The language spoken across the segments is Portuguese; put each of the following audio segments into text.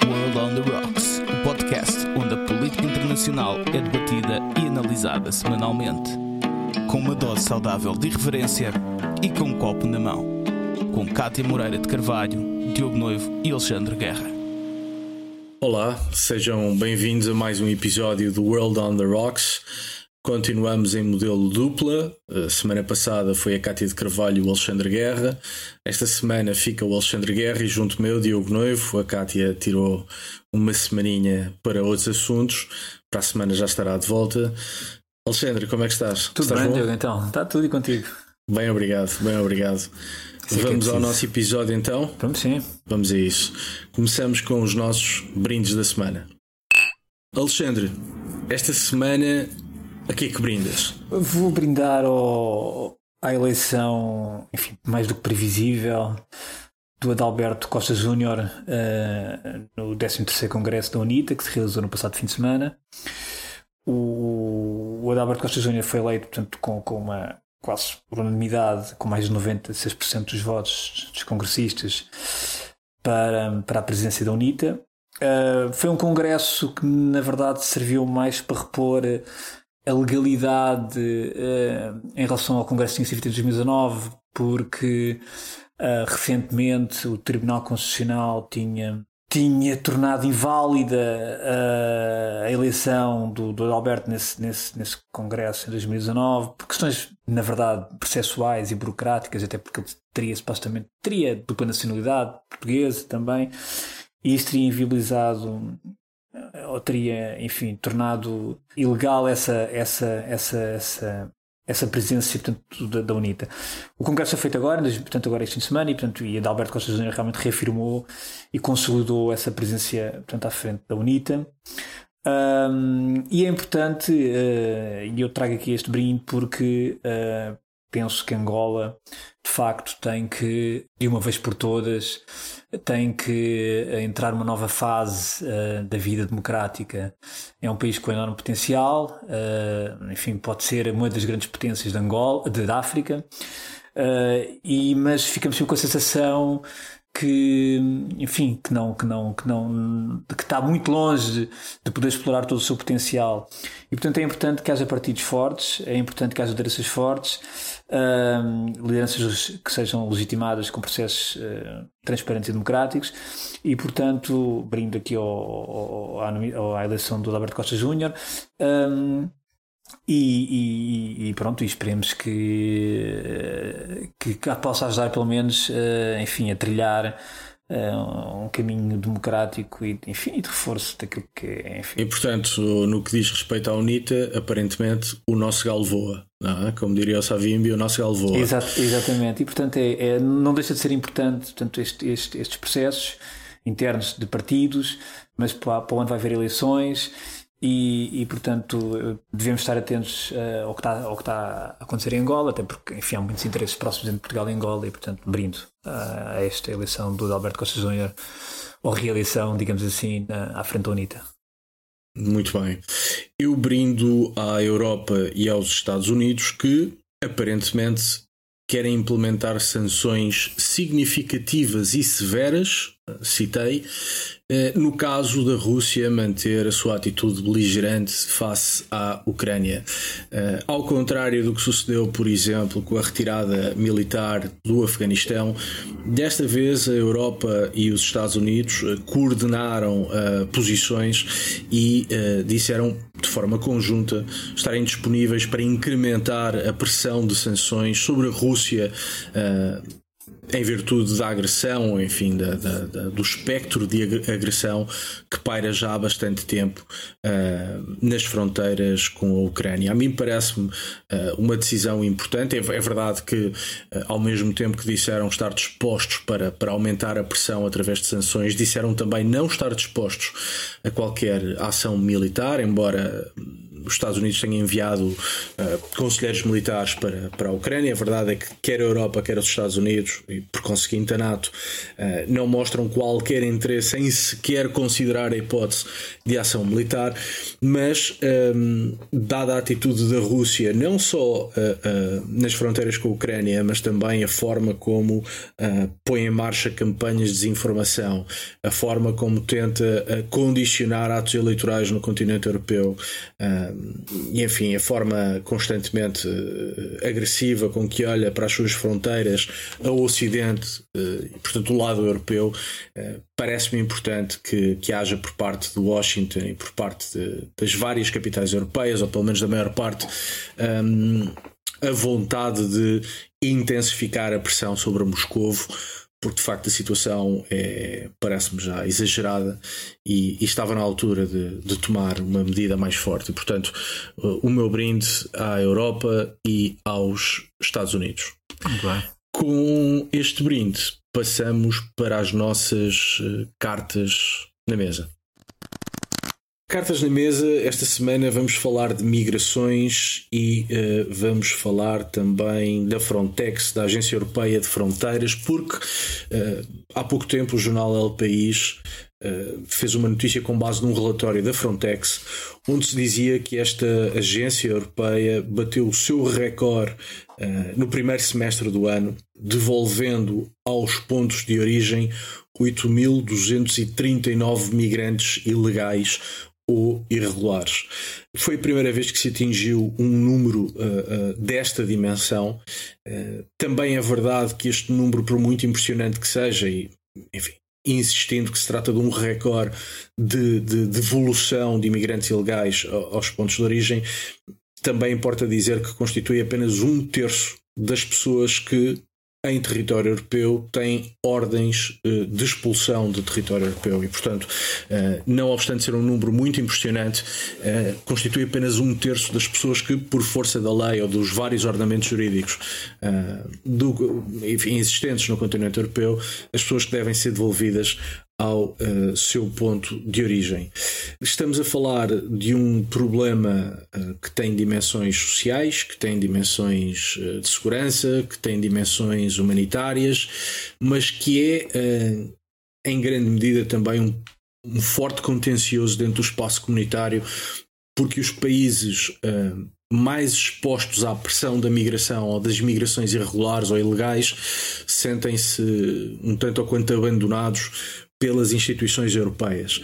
World on the Rocks, o podcast onde a política internacional é debatida e analisada semanalmente. Com uma dose saudável de irreverência e com um copo na mão. Com Cátia Moreira de Carvalho, Diogo Noivo e Alexandre Guerra. Olá, sejam bem-vindos a mais um episódio do World on the Rocks. Continuamos em modelo dupla. A semana passada foi a Cátia de Carvalho e o Alexandre Guerra. Esta semana fica o Alexandre Guerra e junto meu, Diogo Noivo. A Cátia tirou uma semaninha para outros assuntos. Para a semana já estará de volta. Alexandre, como é que estás? Tudo estás bem, bom? Diogo, então. Está tudo e contigo. Bem obrigado, bem obrigado. É é Vamos ao nosso episódio então. Vamos sim. Vamos a isso. Começamos com os nossos brindes da semana. Alexandre, esta semana a que é que brindas? Vou brindar ao, à eleição, enfim, mais do que previsível, do Adalberto Costa Júnior eh, no 13º Congresso da UNITA, que se realizou no passado fim de semana. O, o Adalberto Costa Júnior foi eleito, portanto, com, com uma quase por unanimidade, com mais de 96% dos votos dos congressistas para, para a presidência da UNITA. Uh, foi um congresso que, na verdade, serviu mais para repor a legalidade uh, em relação ao congresso feito em 2019, porque uh, recentemente o Tribunal Constitucional tinha, tinha tornado inválida uh, a eleição do, do Alberto nesse, nesse, nesse congresso em 2019, por questões, na verdade, processuais e burocráticas, até porque ele teria supostamente teria dupla nacionalidade portuguesa também e isso teria inviabilizado ou teria, enfim, tornado ilegal essa, essa, essa, essa, essa presença portanto, da, da UNITA. O Congresso foi feito agora, portanto, agora este fim de semana, e, portanto, e Adalberto Costa Júnior realmente reafirmou e consolidou essa presença portanto, à frente da UNITA. Um, e é importante, uh, e eu trago aqui este brinde porque uh, penso que Angola de facto tem que, de uma vez por todas, tem que entrar numa nova fase uh, da vida democrática. É um país com enorme potencial, uh, enfim, pode ser uma das grandes potências de Angola, de, da África, uh, e, mas ficamos com a sensação que enfim que não que não que não que está muito longe de, de, poder explorar todo o seu potencial e portanto é importante que haja partidos fortes é importante que haja lideranças fortes lideranças que sejam legitimadas com processos uh, transparentes e democráticos. E portanto brindo aqui ao, ao, ao, à eleição do Alberto Costa Júnior. Um, e, e, e, pronto, e esperemos que, que, que possa ajudar pelo menos, enfim, a trilhar um caminho democrático e, enfim, de reforço daquilo que é. Enfim. E portanto, no que diz respeito à UNITA, aparentemente o nosso galo voa, não é? como diria o Savimbi, o nosso galo voa. Exato, exatamente, e portanto é, é, não deixa de ser importante portanto, este, este, estes processos internos de partidos, mas para, para onde vai haver eleições e, e, portanto devemos estar atentos uh, ao, que está, ao que está a acontecer em Angola, até porque enfim, há muitos interesses próximos entre Portugal e Angola e portanto brindo uh, a esta eleição do Alberto Costa Júnior ou reeleição, digamos assim, à frente da UNITA. Muito bem. Eu brindo à Europa e aos Estados Unidos que aparentemente querem implementar sanções significativas e severas, citei, no caso da Rússia manter a sua atitude beligerante face à Ucrânia. Ao contrário do que sucedeu, por exemplo, com a retirada militar do Afeganistão, desta vez a Europa e os Estados Unidos coordenaram posições e disseram de forma conjunta estarem disponíveis para incrementar a pressão de sanções sobre a Rússia em virtude da agressão, enfim, da, da, da, do espectro de agressão que paira já há bastante tempo uh, nas fronteiras com a Ucrânia. A mim parece-me uh, uma decisão importante. É, é verdade que, uh, ao mesmo tempo que disseram estar dispostos para, para aumentar a pressão através de sanções, disseram também não estar dispostos a qualquer ação militar, embora os Estados Unidos tenham enviado uh, conselheiros militares para, para a Ucrânia. A verdade é que quer a Europa, quer os Estados Unidos, e por conseguinte a NATO, uh, não mostram qualquer interesse em sequer considerar a hipótese de ação militar. Mas, um, dada a atitude da Rússia, não só uh, nas fronteiras com a Ucrânia, mas também a forma como põe em marcha campanhas de desinformação, a forma como tenta condicionar atos eleitorais no continente europeu e, enfim, a forma constantemente uh, agressiva com que olha para as suas fronteiras ao Ocidente, uh, portanto, o lado europeu, uh, parece-me importante que, que haja por parte de Washington e por parte de, das várias capitais europeias, ou pelo menos da maior parte, um, a vontade de intensificar a pressão sobre Moscovo porque de facto a situação é, parece-me já exagerada e, e, estava na altura de, de, tomar uma medida mais forte. Portanto, o meu brinde à Europa e aos Estados Unidos. Okay. Com este brinde, passamos para as nossas eh, cartas na mesa. Cartas na mesa, esta semana vamos falar de migrações e uh, vamos falar também da Frontex, da Agência Europeia de Fronteiras, porque uh, há pouco tempo o jornal El País uh, fez uma notícia com base num relatório da Frontex, onde se dizia que esta agência europeia bateu o seu recorde no primeiro semestre do ano, devolvendo aos pontos de origem 8.239 migrantes ilegais ou irregulares. Foi a primeira vez que se atingiu um número uh, uh, desta dimensão. Uh, também é verdade que este número, por muito impressionante que seja, e enfim, insistindo que se trata de um recorde de, de devolução de imigrantes ilegais aos pontos de origem, também importa dizer que constitui apenas um terço das pessoas que em território europeu tem ordens eh, de expulsão de território europeu e, portanto, eh, não obstante ser um número muito impressionante, eh, constitui apenas um terço das pessoas que, por força da lei ou dos vários ordenamentos jurídicos do, enfim, existentes no continente europeu, as pessoas que devem ser devolvidas ao uh, seu ponto de origem. Estamos a falar de um problema uh, que tem dimensões sociais, que tem dimensões uh, de segurança, que tem dimensões humanitárias, mas que é, em grande medida, também um, um, forte contencioso dentro do espaço comunitário, porque os países mais expostos à pressão da migração ou das migrações irregulares ou ilegais sentem-se um tanto ou quanto abandonados pelas instituições europeias.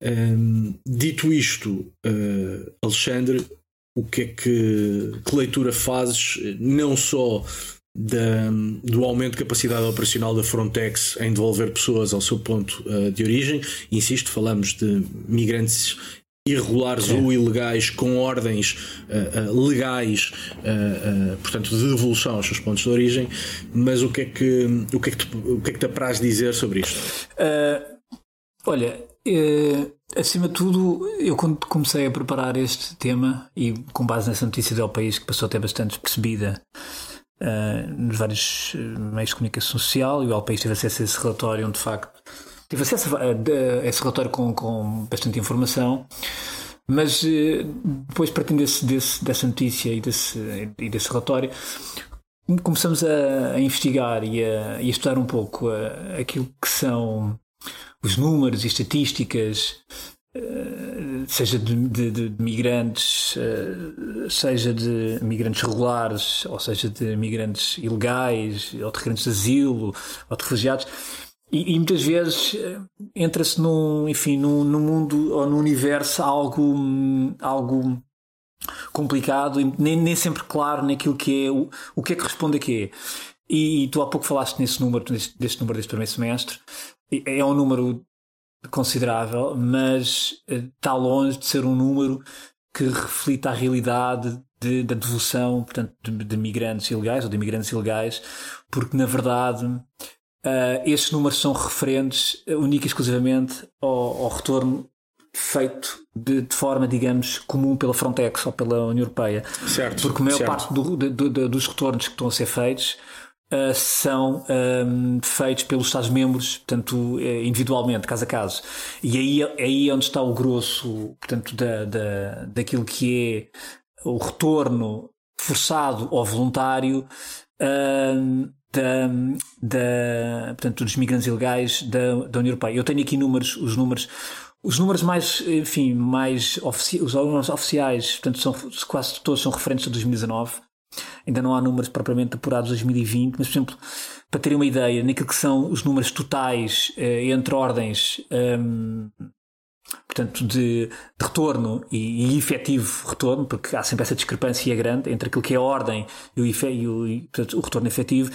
Um, dito isto, uh, Alexandre, o que é que, que leitura fazes não só da, do aumento de capacidade operacional da Frontex em devolver pessoas ao seu ponto uh, de origem. Insisto, falamos de migrantes irregulares ou ilegais com ordens uh, uh, legais, uh, portanto, de devolução aos seus pontos de origem, mas o que é que, o que, é que, te, o que, é que te apraz dizer sobre isto? olha, acima de tudo, eu quando comecei a preparar este tema e com base nessa notícia do país que passou até bastante despercebida nos vários meios de comunicação social e o El País teve acesso a esse relatório onde de facto tive acesso a, a, esse relatório com, com bastante informação, mas eh, depois, partindo desse, desse, dessa notícia e desse, e desse relatório, começamos a, a investigar e a, e a, estudar um pouco eh, aquilo que são os números e estatísticas, eh, seja de, de, de, migrantes, seja de migrantes regulares, ou seja de migrantes ilegais, ou de requerentes de asilo, ou de refugiados e, e, muitas vezes eh, entra-se num, enfim, num, num, mundo ou num universo algo, algo complicado nem, nem sempre claro naquilo que é, o, o que é que responde a quê. E, e tu há pouco falaste nesse número, deste, número deste primeiro semestre. É um número considerável, mas eh, está longe de ser um número que reflita a realidade de, da devolução portanto, de, de migrantes ilegais ou de imigrantes ilegais, porque na verdade Uh, esses números são referentes uh, única e exclusivamente ao, ao retorno feito de, de, forma, digamos, comum pela Frontex ou pela União Europeia. Certo. Porque a maior certo. parte do, do, do, dos retornos que estão a ser feitos uh, são um, feitos pelos Estados-membros, portanto, uh, individualmente, caso a caso. E aí, aí é onde está o grosso, portanto, da, da, daquilo que é o retorno forçado ou voluntário da, da, portanto, dos migrantes ilegais da, da União Europeia. Eu tenho aqui números, os números os números mais, enfim, mais ofici os números oficiais, portanto, são, quase todos são referentes a 2019. Ainda não há números propriamente apurados de 2020, mas, por exemplo, para terem uma ideia, naquilo que são os números totais eh, entre ordens um, portanto, de, de retorno e, e, efetivo retorno, porque há sempre essa discrepância grande entre aquilo que é a ordem e o, e o, e, portanto, o retorno efetivo.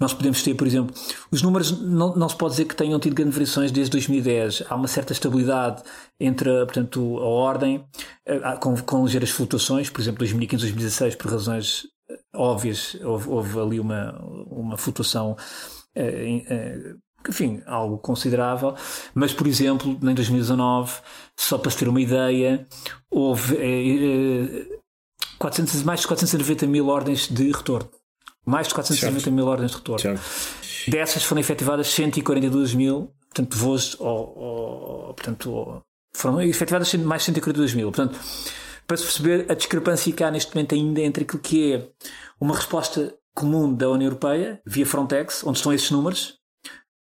Nós podemos ter, por exemplo, os números não, não se pode dizer que tenham tido grandes variações desde 2010. Há uma certa estabilidade entre, portanto, a ordem, eh, com, com ligeiras flutuações, por exemplo, 2015, 2016, por razões eh, óbvias, houve, houve ali uma, uma flutuação eh, enfim, algo considerável. Mas, por exemplo, em 2019, só para se ter uma ideia, houve eh, 400, eh, mais de 490 mil ordens de retorno. Mais de 490 certo. mil ordens de retorno. Certo. Dessas foram efetivadas 142 mil, portanto, voos, ou, ou, portanto, foram efetivadas mais de 142 mil. Portanto, para se perceber a discrepância que há neste momento ainda entre aquilo que é uma resposta comum da União Europeia, via Frontex, onde estão esses números,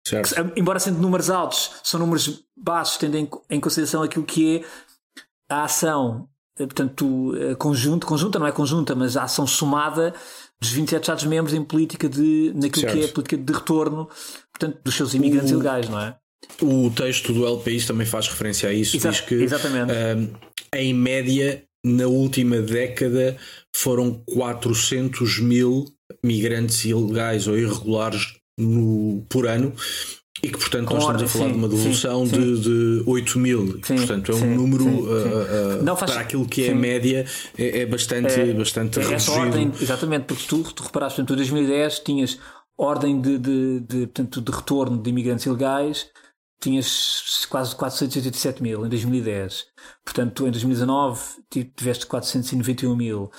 Certo. Embora sendo números altos, são números baixos, tendo em, em consideração aquilo que é a ação, eh, portanto, eh, conjunto, conjunta não é conjunta, mas a ação somada dos 27 Estados-membros em política de, naquilo certo. que é a política de retorno, portanto, dos seus imigrantes o, ilegais, não é? O texto do LPI também faz referência a isso, diz que. Um, em média, na última década, foram 400 mil migrantes ilegais ou irregulares no, por ano e que, portanto, Com nós estamos a falar sim, de uma devolução sim, sim. de, de 8 mil. Portanto, é um número uh, uh, faz... para aquilo que é a média, é, é bastante, é, bastante é reduzido. Ordem, exatamente, porque tu, tu reparaste, portanto, em 2010 tinhas ordem de, de, de, portanto, de retorno de imigrantes ilegais, tinhas quase 487 mil em 2010. Portanto, em 2019 tiveste 491 mil.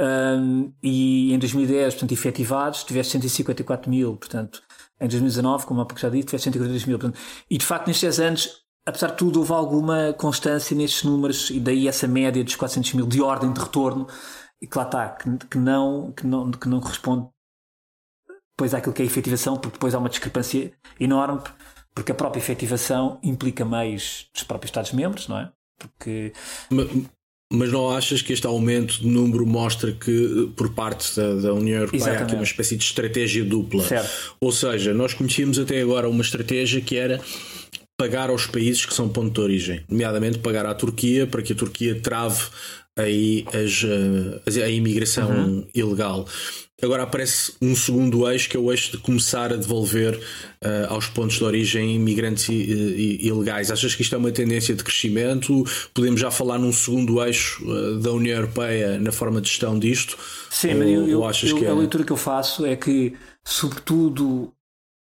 Um, e em 2010, portanto, efetivados, tiveste 154 mil, portanto, em 2019, como há pouco já disse, tiveste 142 mil. Portanto, e de facto, nestes 10 anos, apesar de tudo, houve alguma constância nestes números, e daí essa média dos 400 mil de ordem de retorno, e que lá está, que, que, não, que, não, que não corresponde depois àquilo que é a efetivação, porque depois há uma discrepância enorme, porque a própria efetivação implica meios dos próprios Estados-membros, não é? Porque. Mas, mas não achas que este aumento de número mostra que, por parte da, da União Europeia, Exatamente. há aqui uma espécie de estratégia dupla? Certo. Ou seja, nós conhecíamos até agora uma estratégia que era pagar aos países que são ponto de origem, nomeadamente pagar à Turquia para que a Turquia trave aí as, eh, a, a imigração uhum. ilegal. Agora aparece um segundo eixo, que é o eixo de começar a devolver uh, aos pontos de origem imigrantes ilegais. Achas que isto é uma tendência de crescimento? Podemos já falar num segundo eixo uh, da União Europeia na forma de gestão disto? Sim, ou, eu, eu, achas eu, que é... a leitura que eu faço é que, sobretudo,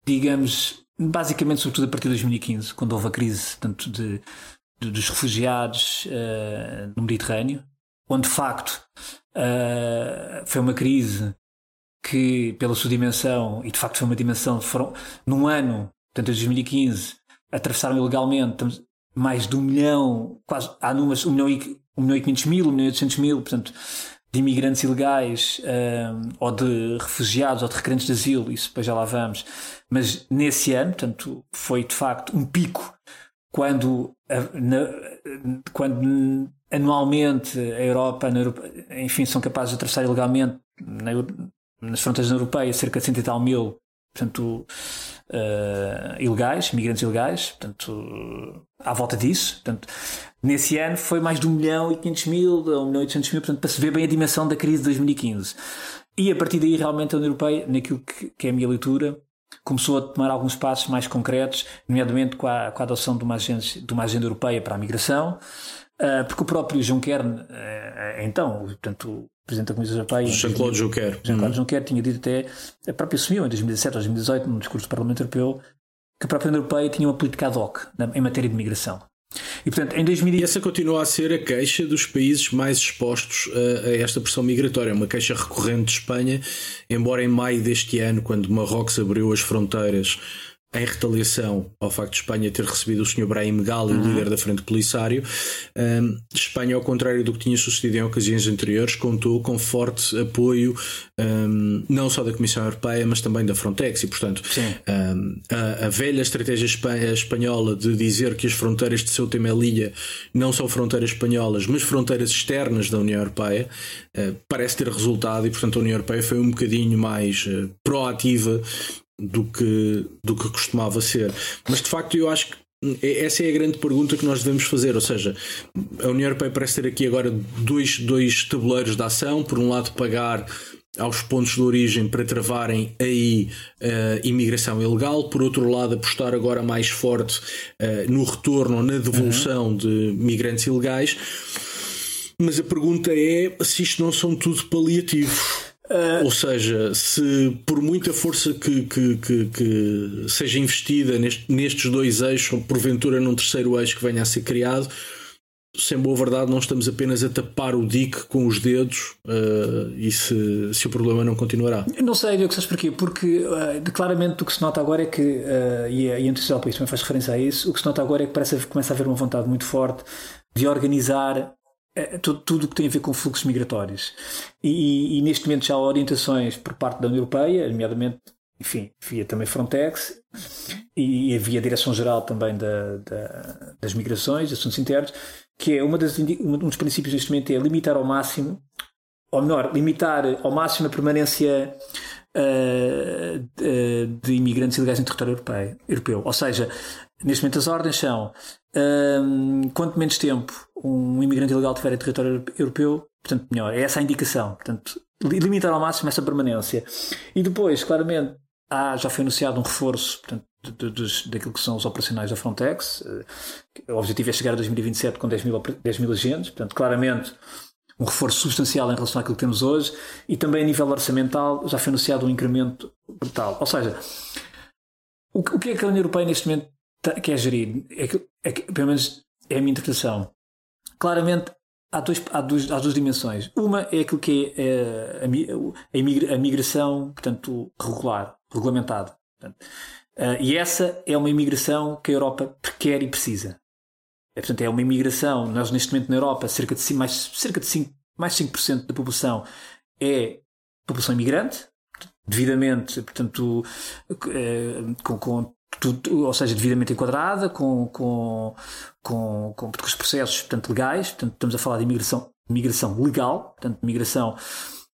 digamos, basicamente, sobretudo a partir de 2015, quando houve a crise tanto de, de dos refugiados uh, no Mediterrâneo, onde de facto foi uma crise que, pela sua dimensão, e de facto foi uma dimensão, foram num ano, portanto, em 2015, atravessaram ilegalmente mais de um milhão, quase, há números, um milhão e, um milhão e 500 mil, um milhão e 800 mil, portanto, de imigrantes ilegais, um, ou de refugiados, ou de requerentes de asilo, isso depois já lá vamos. Mas nesse ano, portanto, foi de facto um pico quando, na, quando anualmente a Europa, Europa, enfim, são capazes de atravessar ilegalmente na, nas fronteiras europeias cerca de cento e tal mil portanto, uh, ilegais, migrantes ilegais, portanto, à volta disso. Portanto, nesse ano foi mais de 1 milhão e 500 mil, 1 milhão e 800 mil, portanto, para se ver bem a dimensão da crise de 2015. E a partir daí, realmente, a União Europeia, naquilo que, que é a minha leitura, começou a tomar alguns passos mais concretos, nomeadamente com a, com a adoção de uma, agência, de uma agenda europeia para a migração, uh, porque o próprio Juncker, uh, então, portanto, Presidente da Comissão Europeia. Jean-Claude Juncker. Jean-Claude uhum. Juncker tinha dito até, a própria assumiu em 2017 ou 2018, num discurso do Parlamento Europeu, que a própria União Europeia tinha uma política ad hoc em matéria de migração. E portanto, em 2000... E essa continua a ser a queixa dos países mais expostos a, a esta pressão migratória. Uma queixa recorrente de Espanha, embora em maio deste ano, quando Marrocos abriu as fronteiras em retaliação ao facto de Espanha ter recebido o Sr. Brahim Gali, uhum. líder da Frente Polisário, um, Espanha, ao contrário do que tinha sucedido em ocasiões anteriores, contou com forte apoio um, não só da Comissão Europeia, mas também da Frontex. E, portanto, um, a, a, velha estratégia espanhola de dizer que as fronteiras de Ceuta e Melilla não são fronteiras espanholas, mas fronteiras externas da União Europeia, uh, parece ter resultado e, portanto, a União Europeia foi um bocadinho mais uh, proativa do que, do que costumava ser. Mas de facto eu acho que essa é a grande pergunta que nós devemos fazer. Ou seja, a União Europeia parece ter aqui agora dois, dois tabuleiros de ação. Por um lado, pagar aos pontos de origem para travarem aí a uh, imigração ilegal, por outro lado, apostar agora mais forte uh, no retorno ou na devolução uhum. de migrantes ilegais. Mas a pergunta é se isto não são tudo paliativos. Ou seja, se por muita força que, que, que, que seja investida neste, nestes dois eixos, ou porventura num terceiro eixo que venha a ser criado, sem boa verdade, não estamos apenas a tapar o dique com os dedos uh, e se, se o problema não continuará. Não sei, Diogo, sabes porquê? Porque uh, claramente o que se nota agora é que, uh, e a Anticial País também faz referência a isso, o que se nota agora é que parece que começa a haver uma vontade muito forte de organizar tudo, tudo que tem a ver com fluxos migratórios. E, e, neste momento já há orientações por parte da União Europeia, nomeadamente, enfim, via também Frontex e, havia a Direção-Geral também da, da, das Migrações, Assuntos Internos, que é uma das, um dos princípios neste momento é limitar ao máximo, ou melhor, limitar ao máximo a permanência uh, de, imigrantes ilegais no território europeu. Ou seja, neste momento as ordens são um, quanto menos tempo um imigrante ilegal tiver em território europeu, portanto, melhor. É essa a indicação. Portanto, limitar ao máximo essa permanência. E depois, claramente, há, já foi anunciado um reforço portanto, de, de, daquilo que são os operacionais da Frontex. O objetivo é chegar a 2027 com 10 mil, 10 mil agentes. Portanto, claramente, um reforço substancial em relação àquilo que temos hoje. E também a nível orçamental já foi anunciado um incremento brutal. Ou seja, o que é que a União Europeia neste momento quer gerir? É que, é que, pelo menos é a minha interpretação claramente há, dois, há, duas, há duas dimensões. Uma é aquilo que é eh, a, a, migração, portanto, regular, regulamentada. Portanto, uh, e essa é uma imigração que a Europa quer e precisa. É, portanto, é uma imigração, nós neste momento na Europa, cerca de 5, mais, cerca de 5, mais 5% da população é população imigrante, devidamente, portanto, eh, com, com tudo, ou seja, devidamente enquadrada, com, com, com, com, os processos portanto, legais, portanto, estamos a falar de imigração, imigração legal, portanto, imigração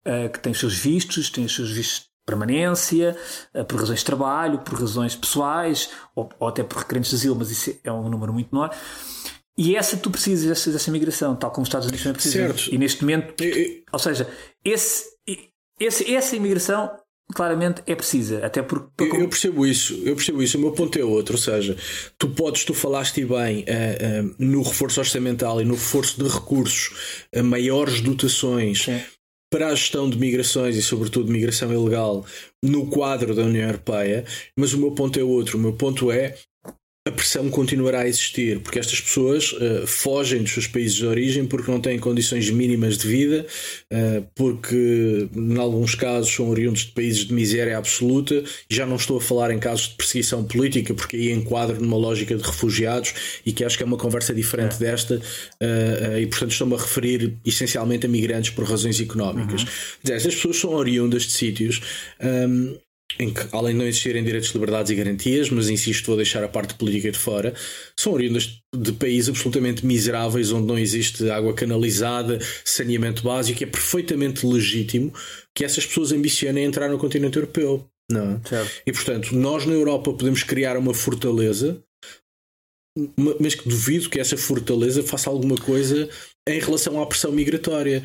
uh, que tem os seus vistos, tem os seus vistos de permanência, uh, por razões de trabalho, por razões pessoais, ou, ou, até por requerentes de asilo, mas isso é um número muito menor. E essa tu precisas dessa, dessa migração, tal como os Estados Unidos também precisam. E neste momento, ou seja, esse, esse, essa imigração claramente é precisa, até porque. Eu, eu, percebo isso, eu percebo isso. O meu ponto é outro, ou seja, tu podes, tu falaste bem uh, uh, no reforço orçamental e no reforço de recursos a maiores dotações. Sim. Para a gestão de migrações e, sobretudo, migração ilegal no quadro da União Europeia, mas o meu ponto é outro. O meu ponto é a pressão continuará a existir, porque estas pessoas uh, fogem dos seus países de origem porque não têm condições mínimas de vida, uh, porque, em alguns casos, são oriundos de países de miséria absoluta. E já não estou a falar em casos de perseguição política, porque aí enquadro numa lógica de refugiados e que acho que é uma conversa diferente é. desta, uh, e portanto estou-me a referir essencialmente a migrantes por razões económicas. Uhum. Estas pessoas são oriundas de sítios. Um, ehm, em que, além de não existirem direitos, liberdades e garantias, mas insisto, vou deixar a parte política de fora, são oriundas de países absolutamente miseráveis, onde não existe água canalizada, saneamento básico, é perfeitamente legítimo que essas pessoas ambicionem entrar no continente europeu. Não. É? Certo. E portanto, nós na Europa podemos criar uma fortaleza, mas que duvido que essa fortaleza faça alguma coisa em relação à pressão migratória.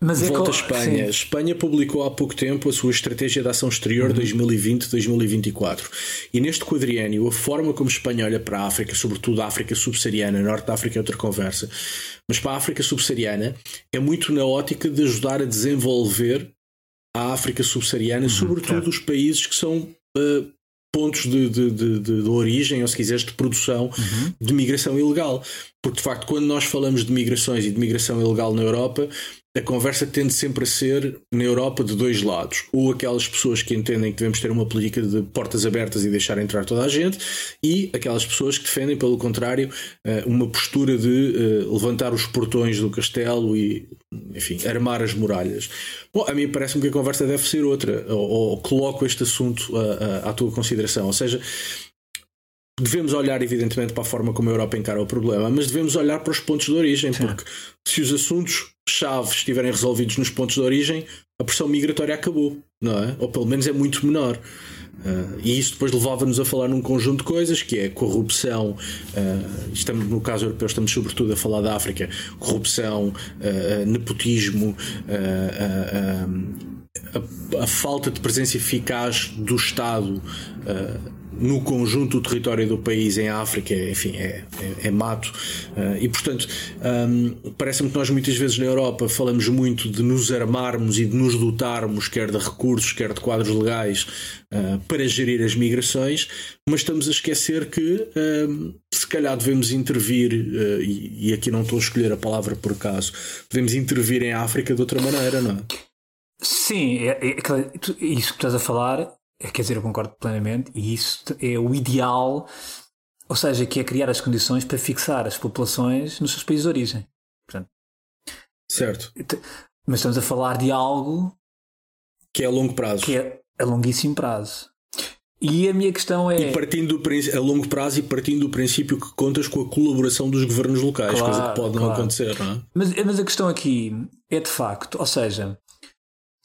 Mas é Volta é à Espanha. Sim. Espanha publicou há pouco tempo a sua Estratégia de Ação Exterior uhum. 2020-2024. E neste quadriênio, a forma como Espanha olha para a África, sobretudo a África subsaariana, Norte da África é outra conversa, mas para a África subsaariana, é muito na ótica de ajudar a desenvolver a África subsaariana, uhum, sobretudo os países que são uh, pontos de, de, de, de, origem, ou se quiseres, de produção uhum. de migração ilegal. Porque de facto, quando nós falamos de migrações e de migração ilegal na Europa, a conversa tende sempre a ser na Europa de dois lados. Ou aquelas pessoas que entendem que devemos ter uma política de portas abertas e deixar entrar toda a gente, e aquelas pessoas que defendem, pelo contrário, eh, uma postura de eh, levantar os portões do castelo e, enfim, armar as muralhas. Bom, a mim parece-me que a conversa deve ser outra, ou, ou coloco este assunto à, à, tua consideração. Ou seja, devemos olhar, evidentemente, para a forma como a Europa encara o problema, mas devemos olhar para os pontos de origem, Sim. porque se os assuntos-chave estiverem resolvidos nos pontos de origem, a pressão migratória acabou, não é? Ou pelo menos é muito menor. Uh, e isso depois levava-nos a falar num conjunto de coisas que é corrupção, uh, estamos, no caso europeu estamos sobretudo a falar da África, corrupção, uh, nepotismo, a, a, falta de presença eficaz do Estado no conjunto do território do país em África, enfim, é, é, é mato. Uh, e portanto, um, parece-me que nós muitas vezes na Europa falamos muito de nos armarmos e de nos dotarmos, quer de recursos, quer de quadros legais, uh, para gerir as migrações, mas estamos a esquecer que um, se calhar devemos intervir, uh, e, e aqui não estou a escolher a palavra por acaso, devemos intervir em África de outra maneira, não é? Sim, é, é, isso que estás a falar é, quer dizer, eu concordo plenamente, e isso é o ideal, ou seja, que é criar as condições para fixar as populações nos seus países de origem. Portanto, certo. Mas estamos a falar de algo que é a longo prazo. Que é a longuíssimo prazo. E a minha questão é. E partindo do, a longo prazo e partindo do princípio que contas com a colaboração dos governos locais, claro, coisa que pode claro. não acontecer, não é? Mas, mas a questão aqui é de facto, ou seja,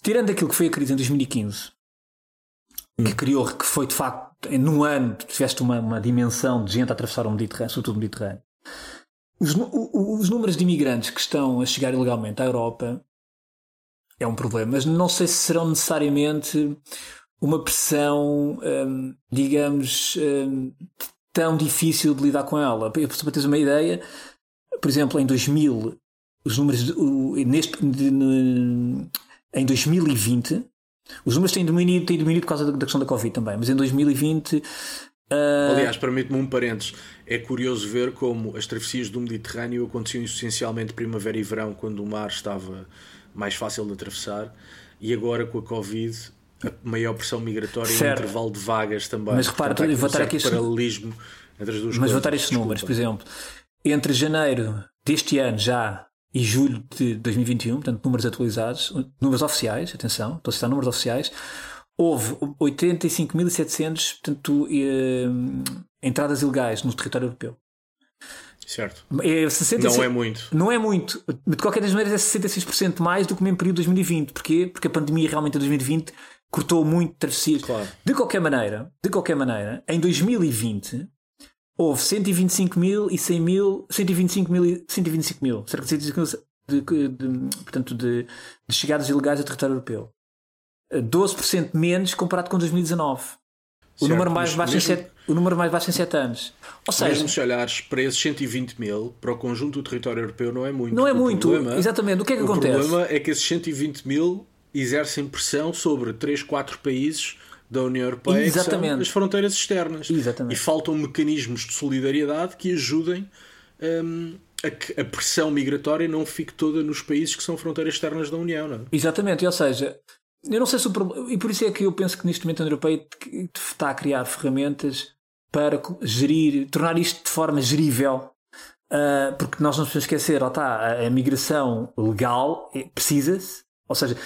tirando aquilo que foi a crise em 2015, que hum. criou, que foi de facto, num ano, tiveste uma, uma dimensão de gente a atravessar o Mediterrâneo, sobretudo o Mediterrâneo. Os, os números de imigrantes que estão a chegar ilegalmente à Europa é um problema, mas não sei se serão necessariamente uma pressão, hum, digamos, hum, tão difícil de lidar com ela. Para teres uma ideia, por exemplo, em 2000, os números, de, neste, de, de, em 2020, os números têm diminuído, têm diminuído por causa da questão da Covid também, mas em 2020. Uh... Aliás, permite-me um parênteses. É curioso ver como as travessias do Mediterrâneo aconteciam essencialmente primavera e verão, quando o mar estava mais fácil de atravessar, e agora com a Covid, a maior pressão migratória certo. e o intervalo de vagas também. Mas repara, Portanto, vou estar aqui paralelismo entre as duas Mas coisas. vou estar estes números, por exemplo, entre janeiro deste ano já e julho de 2021, portanto, números atualizados, números oficiais, atenção, estou a citar números oficiais, houve 85.700 portanto, eh, entradas ilegais no território europeu. Certo. É 66, não é muito. Não é muito. De qualquer das maneiras, é 66% mais do que o mesmo período de 2020. Porquê? Porque a pandemia realmente em 2020 cortou muito travessias. Claro. De qualquer maneira, de qualquer maneira, em 2020 houve 125 mil e 100 mil, 125 mil, 125 mil, cerca de 125 mil de, de, de, portanto, de, de chegadas ilegais ao território europeu. 12% eh, menos comparado com 2019. O, número mais baixo mesmo, em sete, o número mais baixo em 7 anos. Ou seja, mesmo se olhares para esses 120 mil, para o conjunto do território europeu, não é muito. Não é muito, problema, exatamente. O que é que o acontece? O problema é que esses 120 mil exercem pressão sobre 3, 4 países da União Europeia Exatamente. que são as fronteiras externas. Exatamente. E faltam mecanismos de solidariedade que ajudem um, a que a pressão migratória não fique toda nos países que são fronteiras externas da União. Não é? Exatamente, ou seja, eu não sei se o problema. E por isso é que eu penso que neste momento a União Europeia está a criar ferramentas para gerir, tornar isto de forma gerível. Uh, porque nós não podemos esquecer, ó, tá, a, a migração legal é, precisa-se, ou seja,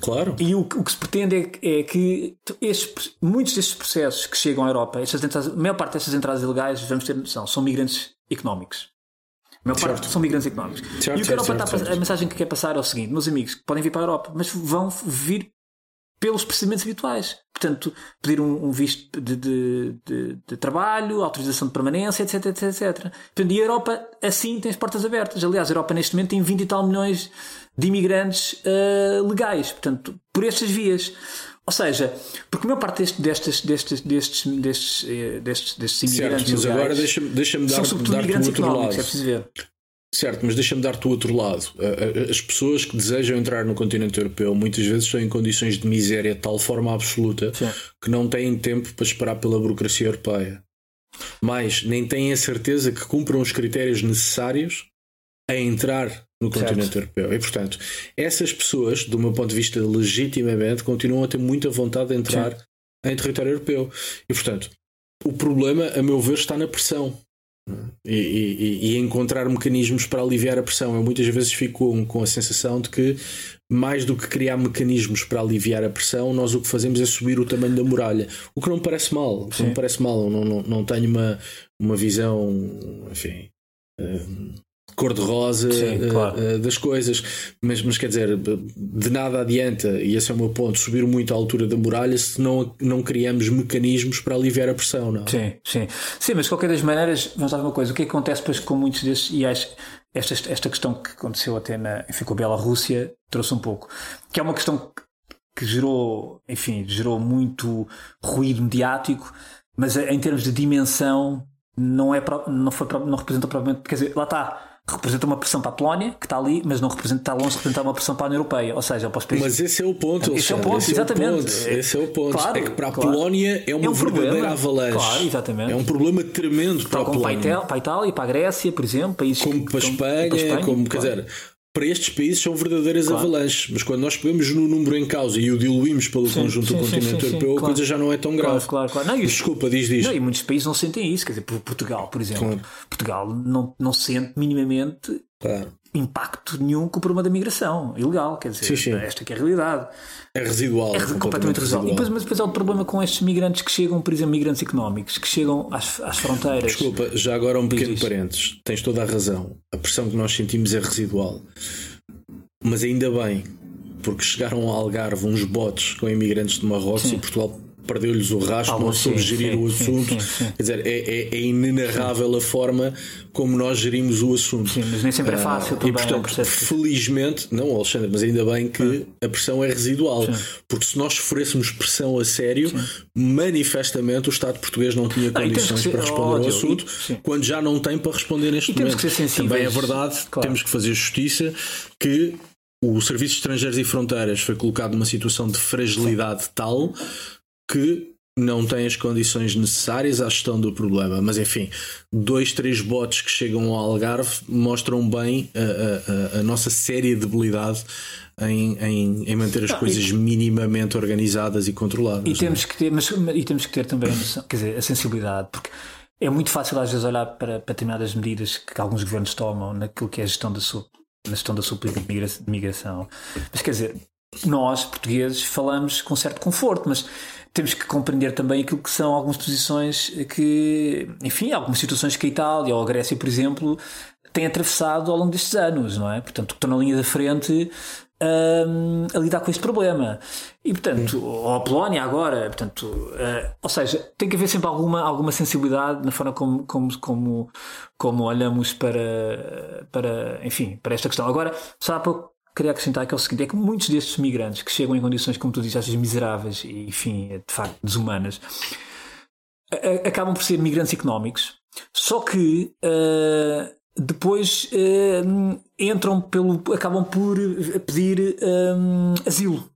claro. e o, o que se pretende é, é que estes, muitos destes processos que chegam à Europa, estas entradas, a maior parte destas entradas ilegais, vamos ter noção, são migrantes económicos. A maior parte são migrantes económicos. Certo, e o que a Europa certo, está a mensagem que quer passar é o seguinte: meus amigos, podem vir para a Europa, mas vão vir pelos procedimentos habituais. Portanto, pedir um, um visto de, de, de, de, trabalho, autorização de permanência, etc, etc, etc. Portanto, e a Europa, assim, tem as portas abertas. Aliás, a Europa, neste momento, tem 20 e tal milhões de imigrantes uh, legais. Portanto, por estas vias. Ou seja, porque a maior parte deste, destes, destes, destes, destes, destes, destes imigrantes certo, mas legais agora deixa-me deixa dar, são sobretudo dar imigrantes económicos, lado. é preciso ver. Certo, mas deixa-me dar-te o outro lado. As pessoas que desejam entrar no continente europeu muitas vezes estão em condições de miséria de tal forma absoluta Sim. que não têm tempo para esperar pela burocracia europeia. Mais, nem têm a certeza que cumpram os critérios necessários a entrar no continente certo. europeu. E, portanto, essas pessoas, do meu ponto de vista, legitimamente, continuam a ter muita vontade de entrar Sim. em território europeu. E, portanto, o problema, a meu ver, está na pressão. E, e, e, encontrar mecanismos para aliviar a pressão. Eu muitas vezes fico com, com, a sensação de que, mais do que criar mecanismos para aliviar a pressão, nós o que fazemos é subir o tamanho da muralha. O que não me parece mal. Não parece mal. não, não, não tenho uma, uma visão, enfim. Uh, cor-de-rosa uh, claro. uh, das coisas, mas, mas quer dizer, de nada adianta, e esse é o meu ponto, subir muito à altura da muralha se não, não criamos mecanismos para aliviar a pressão, não? Sim, sim. Sim, mas de qualquer das maneiras, vamos lá uma coisa, o que acontece depois com muitos desses, e acho, esta, esta questão que aconteceu até na, enfim, com a Bielorrússia trouxe um pouco, que é uma questão que gerou, enfim, gerou muito ruído mediático, mas em termos de dimensão não, é, não, foi, não representa provavelmente, quer dizer, lá está representa uma pressão para a Polónia, que está ali, mas não representa, está longe de representar uma pressão para a União Europeia. Ou seja, para os países. Mas esse é o ponto, Esse é o ponto, esse exatamente. É o ponto, esse é o ponto. Claro, é que para a claro. Polónia é uma é um verdadeira problema. avalanche. Claro, exatamente. É um problema tremendo para a Polónia. Para a Itália, para a Grécia, por exemplo, países como para a Espanha, para a Espanha como, claro. quer dizer para estes países são verdadeiras claro. avalanches, mas quando nós pegamos no número em causa e o diluímos pelo sim, conjunto sim, do continente sim, europeu, claro. a coisa já não é tão grave. Claro, claro, não, Desculpa, diz diz. Não, e muitos países não sentem isso, quer dizer, Portugal, por exemplo. Portugal não, não sente minimamente impacto nenhum com o problema da migração ilegal, quer dizer, sim, sim. esta que é a realidade. É residual. É completamente residual. E depois, mas depois há o problema com estes migrantes que chegam, por exemplo, migrantes económicos, que chegam às, às fronteiras. Desculpa, já agora um pequeno parênteses. Tens toda a razão. A pressão que nós sentimos é residual. Mas ainda bem, porque chegaram ao Algarve uns botes com imigrantes de Marrocos sim. e Portugal perdeu-lhes o rastro, não soube gerir sim, o assunto. Sim, Quer dizer, é, é, é, inenarrável a forma como nós gerimos o assunto. Sim, mas nem sempre é fácil uh, também. E portanto, é felizmente, não, Alexandre, mas ainda bem que a pressão é residual. Porque se nós sofrêssemos pressão a sério, manifestamente o Estado português não tinha condições ser, para responder ao assunto, e, quando já não tem para responder neste e momento. Temos que ser Também é verdade, claro. temos que fazer justiça que o Serviço de Estrangeiros e Fronteiras foi colocado numa situação de fragilidade tal que não tem as condições necessárias à gestão do problema. Mas enfim, dois, três botes que chegam ao Algarve mostram bem a, a, a nossa séria debilidade em, em, em manter as não, coisas e, minimamente organizadas e controladas. E é? temos, que ter, mas, e temos que ter também quer dizer, a sensibilidade, porque é muito fácil às vezes olhar para, para determinadas medidas que alguns governos tomam naquilo que é a gestão da sua, na gestão da sua política de migração. Mas quer dizer, nós, portugueses, falamos com certo conforto, mas temos que compreender também aquilo que são algumas posições que, enfim, algumas situações que a Itália ou a Grécia, por exemplo, têm atravessado ao longo destes anos, não é? Portanto, que estão na linha da frente um, a lidar com este problema. E, portanto, ou a Polónia agora, portanto, uh, ou seja, tem que haver sempre alguma, alguma sensibilidade na forma como, como, como, como olhamos para, para, enfim, para esta questão. Agora, só para queria acrescentar que é o seguinte: é que muitos destes migrantes que chegam em condições, como tu disseste, miseráveis e, enfim, de facto, desumanas, acabam por ser migrantes económicos, só que uh, depois uh, entram pelo. acabam por pedir um, asilo.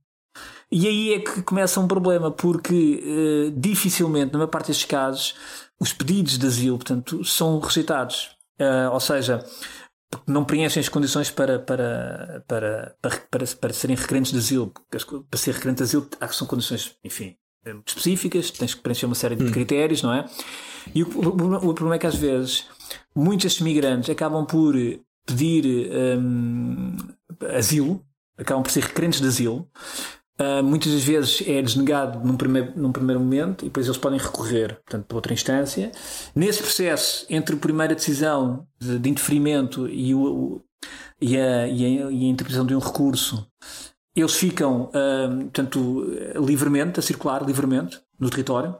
E aí é que começa um problema, porque uh, dificilmente, na maior parte destes casos, os pedidos de asilo, portanto, são rejeitados. ou seja, porque não preenchem as condições para, para, para, para, para, serem requerentes de asilo. Para ser requerente de asilo, são condições, enfim, muito específicas, tens que preencher uma série de hum. critérios, não é? E o, o, o, problema é que às vezes muitos destes migrantes acabam por pedir um, asilo, acabam por ser requerentes de asilo, Uh, muitas das vezes é desnegado num primeiro, num primeiro momento e depois eles podem recorrer portanto, para outra instância. Nesse processo, entre a primeira decisão de, de interferimento e, o, e, a, e, a, e, a, interpretação de um recurso, eles ficam uh, portanto, livremente, a circular livremente no território.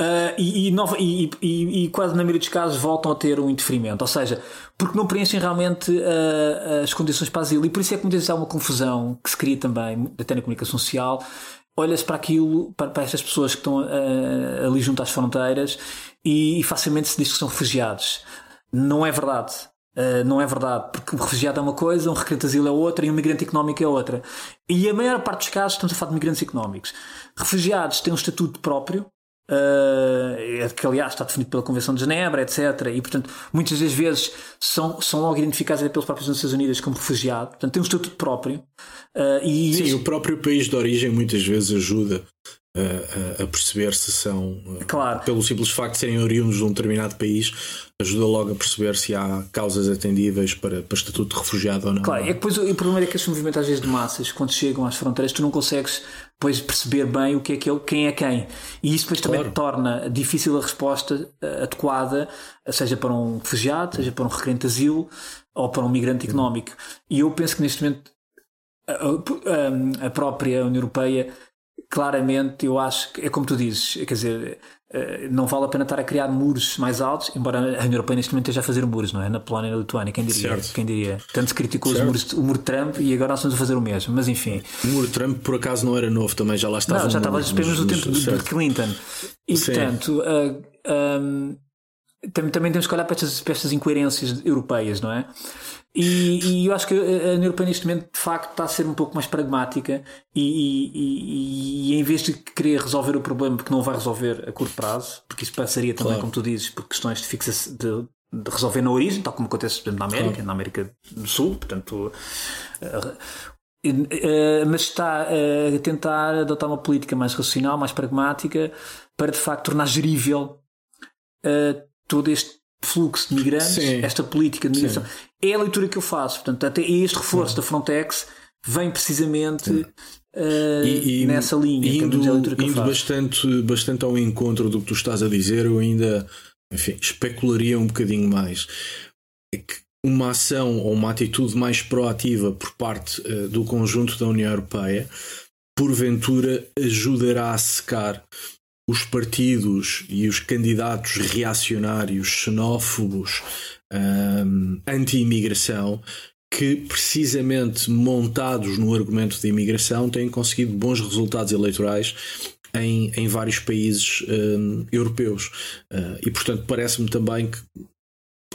Uh, e, e, nova, e, e, quase na maioria dos casos voltam a ter um interferimento, ou seja, porque não preenchem realmente uh, as condições para asilo, e por isso é que muitas vezes há uma confusão que se cria também, até na comunicação social. Olha-se para aquilo, para, para estas pessoas que estão uh, ali junto às fronteiras, e, facilmente se diz que são refugiados. Não é verdade. Uh, não é verdade, porque um refugiado é uma coisa, um requerente de asilo é outra e um migrante económico é outra. E a maior parte dos casos estamos a falar de migrantes económicos. Refugiados têm um estatuto próprio, uh, que aliás está definido pela Convenção de Genebra, etc. E portanto, muitas das vezes são, são logo identificados pelas próprias Nações Unidas como refugiado, portanto têm um estatuto próprio. Uh, e Sim, o próprio país de origem muitas vezes ajuda a, a, perceber se são, claro. pelo simples facto de serem oriundos de um determinado país, ajuda logo a perceber se há causas atendíveis para, para estatuto de refugiado ou não. Claro, é que depois o, problema é que esses movimentos às vezes de massas, quando chegam às fronteiras, tu não consegues depois perceber bem o que é que é, quem é quem. E isso depois também claro. torna difícil a resposta eh, adequada, seja para um refugiado, seja para um requerente de asilo ou para um migrante económico. E eu penso que neste momento a, a, a própria União Europeia claramente eu acho que é como tu dizes, quer dizer, eh, não vale a pena estar a criar muros mais altos, embora a União Europeia neste momento esteja a fazer muros, não é? Na Polónia e na Lituânia, quem diria? Certo. Quem diria? Tanto se criticou os muros, o muro de Trump e agora nós estamos a fazer o mesmo, mas enfim. O muro de Trump por acaso não era novo também, já lá estava. Não, já estava apenas no tempo de, de Clinton. E portanto. Uh, eh, um, também, temos que olhar para estas, para estas incoerências europeias, não é? E, e, eu acho que a União Europeia neste momento de facto está a ser um pouco mais pragmática e, e, e, em vez de querer resolver o problema porque não vai resolver a curto prazo, porque isso passaria também, claro. como tu dizes, por questões de fixação de, de, resolver na origem, tal como acontece exemplo, na América, claro. na América do Sul, portanto. Uh, uh, mas está a tentar adotar uma política mais racional, mais pragmática, para de facto tornar gerível uh, todo este fluxo de migrantes, Sim. esta política de migração. Sim. É a leitura que eu faço. Portanto, até este reforço Sim. da Frontex vem precisamente uh, e, e, nessa linha. Indo, indo bastante, bastante ao encontro do que tu estás a dizer, eu ainda enfim, especularia um bocadinho mais. É que uma ação ou uma atitude mais proativa por parte uh, do conjunto da União Europeia, porventura ajudará a secar os partidos e os candidatos reacionários, xenófobos, um, anti-imigração, que precisamente montados no argumento da imigração têm conseguido bons resultados eleitorais em, em vários países um, europeus. Uh, e portanto parece-me também que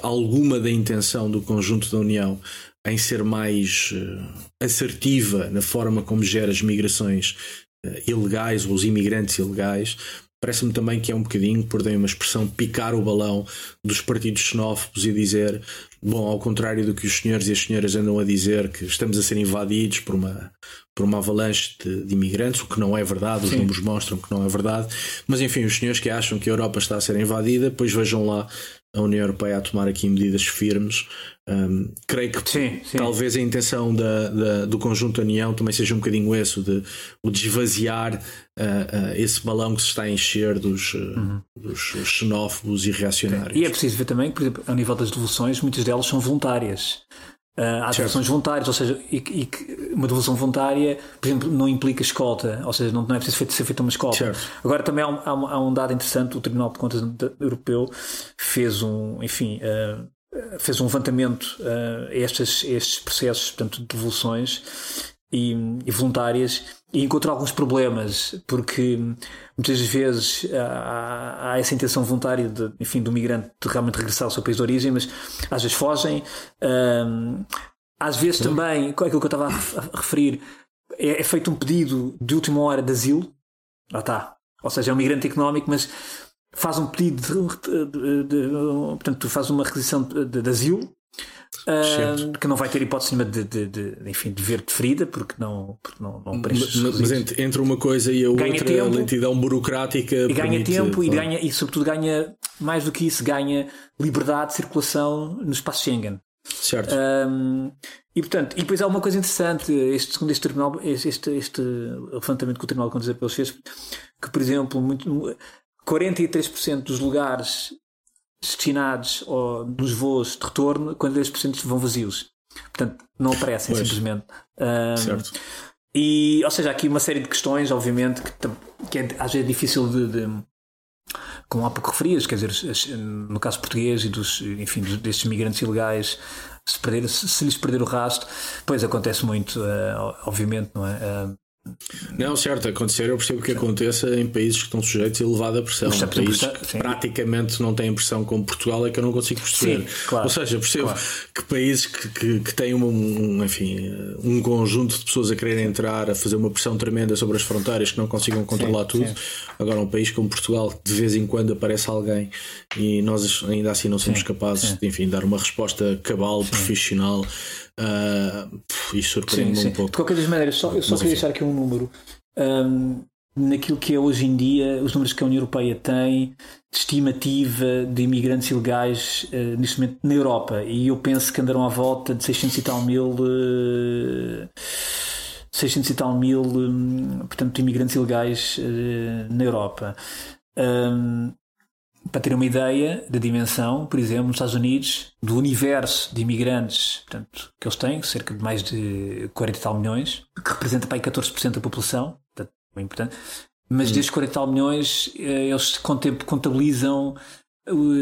alguma da intenção do conjunto da União em ser mais uh, assertiva na forma como gera as migrações uh, ilegais ou os imigrantes ilegais parece-me também que é um bocadinho, por uma expressão, picar o balão dos partidos xenófobos e dizer, bom, ao contrário do que os senhores e as senhoras andam a dizer, que estamos a ser invadidos por uma, por uma avalanche de, de imigrantes, o que não é verdade, os Sim. números mostram que não é verdade, mas enfim, os senhores que acham que a Europa está a ser invadida, pois vejam lá a União Europeia a tomar aqui medidas firmes. Um, creio que sim, sim. talvez a intenção da, da, do conjunto da União também seja um bocadinho esse, de o de esvaziar uh, uh, esse balão que se está a encher dos, uh, uhum. dos xenófobos e reacionários. E é preciso ver também que, por exemplo, ao nível das devoluções, muitas delas são voluntárias. Uh, há devoluções voluntárias, ou seja, e, e, uma devolução voluntária, por exemplo, não implica escolta, ou seja, não, não é preciso ser feita uma escolta. Certo. Agora também há um, há, um, há um, dado interessante, o Tribunal de Contas Europeu fez um, enfim, uh, fez um levantamento uh, a estes, estes processos, portanto, de devoluções e, e voluntárias e encontrou alguns problemas, porque muitas vezes há, há, essa intenção voluntária de, enfim, do migrante de realmente regressar ao seu país de origem, mas às vezes fogem. Um, às vezes Sim. também, aquilo que eu estava a referir, é, é, feito um pedido de última hora de asilo. Lá está. Ou seja, é um migrante económico, mas faz um pedido de, de, de, portanto, faz uma requisição de asilo Uh, que não vai ter hipótese nenhuma de, de, de, enfim, de ver ferida porque não, porque não, não mas, mas entre uma coisa e a outra tempo, a lentidão burocrática e ganha permite, tempo claro. e, ganha, e sobretudo ganha mais do que isso ganha liberdade de circulação no espaço Schengen. Certo. Um, e portanto e depois há uma coisa interessante este segundo este tribunal este, este levantamento que o Tribunal de Contas Europeus fez que por exemplo muito, 43% dos lugares destinados ou nos voos de retorno, 42% vão vazios. Portanto, não aparecem pois. simplesmente. Um, certo. E, ou seja, há aqui uma série de questões, obviamente, que, que é, às vezes é difícil de, de como há pouco referias, quer dizer, no caso português e dos, enfim, destes migrantes ilegais, se, perder, se, se lhes perder o rastro, pois acontece muito, uh, obviamente, não é? Uh, Não, certo, acontecer eu percebo que aconteça em países que estão sujeitos a elevada pressão. Países que praticamente não têm pressão como Portugal é que eu não consigo perceber. Sim, claro, Ou seja, percebo claro. que países que, que, que têm um, enfim, um conjunto de pessoas a quererem entrar, a fazer uma pressão tremenda sobre as fronteiras que não consigam controlar sim, tudo. Sim. Agora, um país como Portugal, de vez em quando aparece alguém e nós ainda assim não somos capazes de enfim, dar uma resposta cabal, profissional. Uh, isso surpreende-me um pouco. De qualquer das maneiras, só, eu só Mas, queria deixar aqui um número. Um, naquilo que é hoje em dia os números que a União Europeia tem de estimativa de imigrantes ilegais uh, neste momento na Europa e eu penso que andaram à volta de 600 e tal mil uh, 600 e tal mil um, portanto imigrantes ilegais uh, na Europa um, para ter uma ideia da dimensão, por exemplo, nos Estados Unidos, do universo de imigrantes portanto, que eles têm, cerca de mais de 40 e tal milhões, que representa para aí 14% da população, portanto, muito importante. Mas hum. destes 40 e tal milhões, eh, eles contabilizam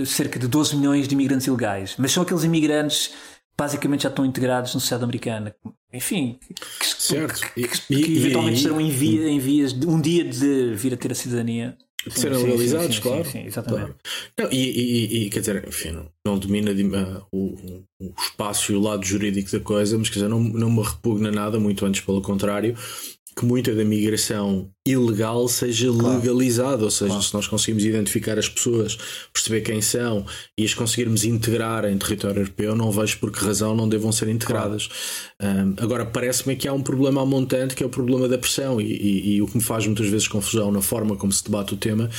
cerca de 12 milhões de imigrantes ilegais. Mas são aqueles imigrantes basicamente já estão integrados na sociedade americana. Enfim, que, certo. que, que, que e, eventualmente e, serão em, via, em vias de, um dia de vir a ter a cidadania de serem sim, legalizados, sim, claro. Sim, exatamente. Claro. Não, e, e, e, quer dizer, enfim, não, não domina uh, o, o, espaço e o lado jurídico da coisa, mas quer dizer, não, não me repugna nada, muito antes pelo contrário que muita da migração ilegal seja claro. legalizada, ou seja, claro. se nós conseguimos identificar as pessoas, perceber quem são e as conseguirmos integrar em território europeu, não vejo por que razão não devam ser integradas. Claro. Um, agora, parece-me que há um problema montante que é o problema da pressão, e, e, e o que me faz muitas vezes confusão na forma como se debate o tema